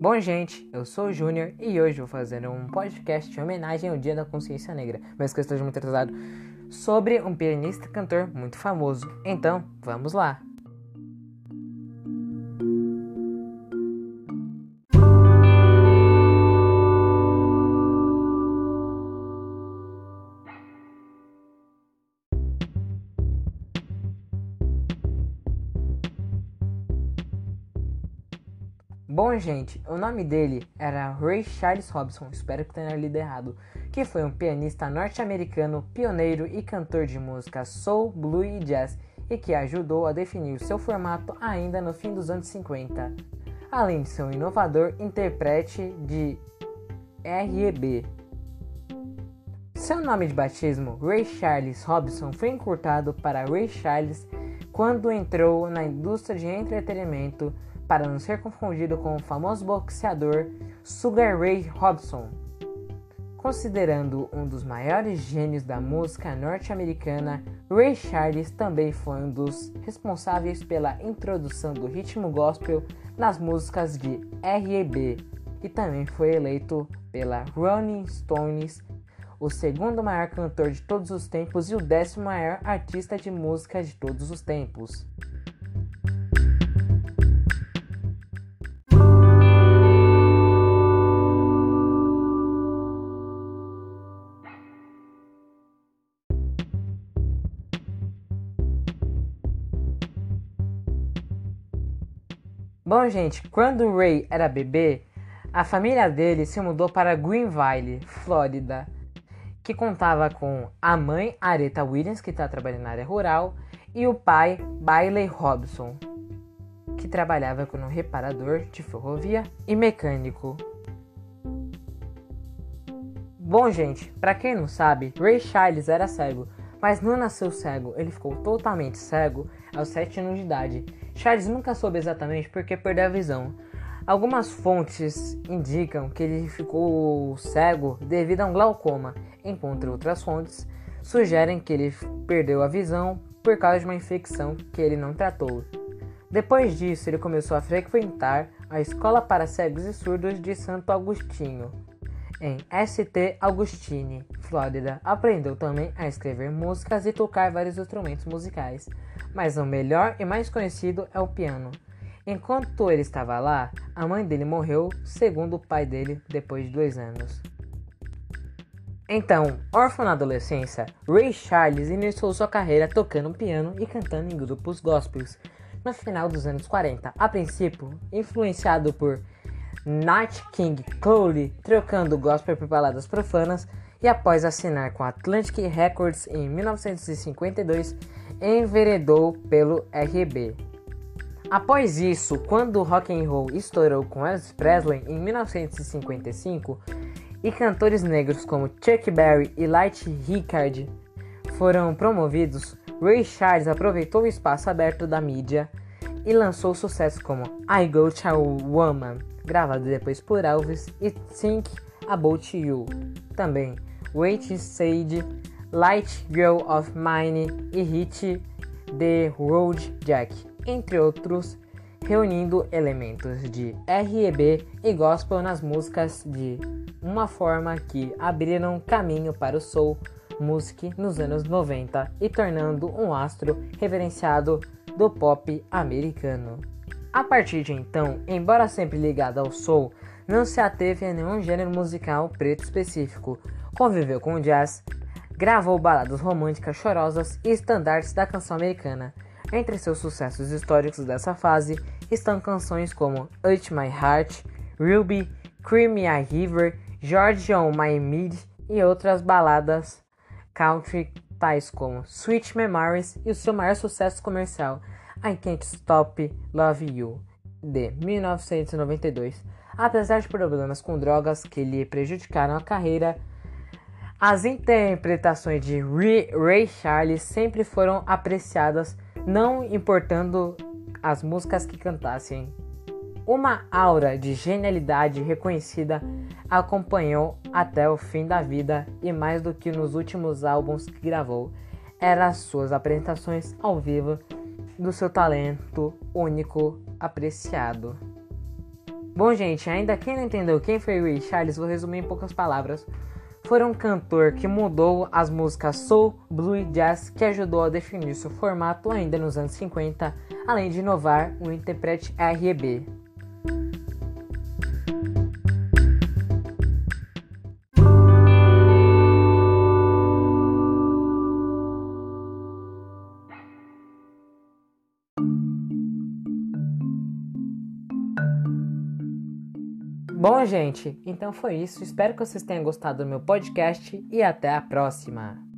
Bom, gente, eu sou o Júnior e hoje vou fazer um podcast em homenagem ao Dia da Consciência Negra, mas que eu esteja muito atrasado, sobre um pianista e cantor muito famoso. Então, vamos lá! Bom, gente, o nome dele era Ray Charles Robson, espero que tenha lido errado, que foi um pianista norte-americano, pioneiro e cantor de música soul, blues e jazz, e que ajudou a definir seu formato ainda no fim dos anos 50, além de ser um inovador intérprete de R&B. Seu nome de batismo, Ray Charles Robson, foi encurtado para Ray Charles quando entrou na indústria de entretenimento para não ser confundido com o famoso boxeador Sugar Ray Robson. Considerando um dos maiores gênios da música norte-americana, Ray Charles também foi um dos responsáveis pela introdução do ritmo gospel nas músicas de R&B e também foi eleito pela Rolling Stones o segundo maior cantor de todos os tempos e o décimo maior artista de música de todos os tempos. Bom, gente, quando Ray era bebê, a família dele se mudou para Greenville, Flórida, que contava com a mãe Aretha Williams, que está trabalhando na área rural, e o pai Bailey Robson, que trabalhava como reparador de ferrovia e mecânico. Bom, gente, para quem não sabe, Ray Charles era cego, mas não nasceu cego, ele ficou totalmente cego aos 7 anos de idade Charles nunca soube exatamente porque perdeu a visão. Algumas fontes indicam que ele ficou cego devido a um glaucoma, enquanto outras fontes sugerem que ele perdeu a visão por causa de uma infecção que ele não tratou. Depois disso, ele começou a frequentar a Escola para Cegos e Surdos de Santo Agostinho, em St. Augustine, Flórida. Aprendeu também a escrever músicas e tocar vários instrumentos musicais mas o melhor e mais conhecido é o piano. Enquanto ele estava lá, a mãe dele morreu, segundo o pai dele, depois de dois anos. Então, órfão na adolescência, Ray Charles iniciou sua carreira tocando piano e cantando em grupos gospels no final dos anos 40, a princípio influenciado por Nat King Cole, trocando gospel por baladas profanas, e após assinar com Atlantic Records em 1952, enveredou pelo RB. Após isso, quando o rock and roll estourou com Elvis Presley em 1955 e cantores negros como Chuck Berry e Light Rickard foram promovidos, Ray Charles aproveitou o espaço aberto da mídia e lançou sucessos como I Got a Woman, gravado depois por Elvis, e Think About You. Também Wait Sage Light Girl of Mine e hit The Road Jack, entre outros, reunindo elementos de R&B e gospel nas músicas de uma forma que abriram caminho para o soul music nos anos 90 e tornando um astro reverenciado do pop americano. A partir de então, embora sempre ligado ao soul, não se ateve a nenhum gênero musical preto específico. Conviveu com o jazz, Gravou baladas românticas chorosas e estandartes da canção americana. Entre seus sucessos históricos dessa fase estão canções como Touch My Heart, Ruby, Cream Me a River, George on My Mid e outras baladas country tais como Sweet Memories e o seu maior sucesso comercial I Can't Stop Love You de 1992. Apesar de problemas com drogas que lhe prejudicaram a carreira, as interpretações de Ray Charles sempre foram apreciadas, não importando as músicas que cantassem. Uma aura de genialidade reconhecida acompanhou até o fim da vida e mais do que nos últimos álbuns que gravou. eram as suas apresentações ao vivo do seu talento único, apreciado. Bom, gente, ainda quem não entendeu quem foi Ray Charles, vou resumir em poucas palavras. Foi um cantor que mudou as músicas soul, blue e jazz, que ajudou a definir seu formato ainda nos anos 50, além de inovar o intérprete R&B. Bom, gente, então foi isso. Espero que vocês tenham gostado do meu podcast e até a próxima.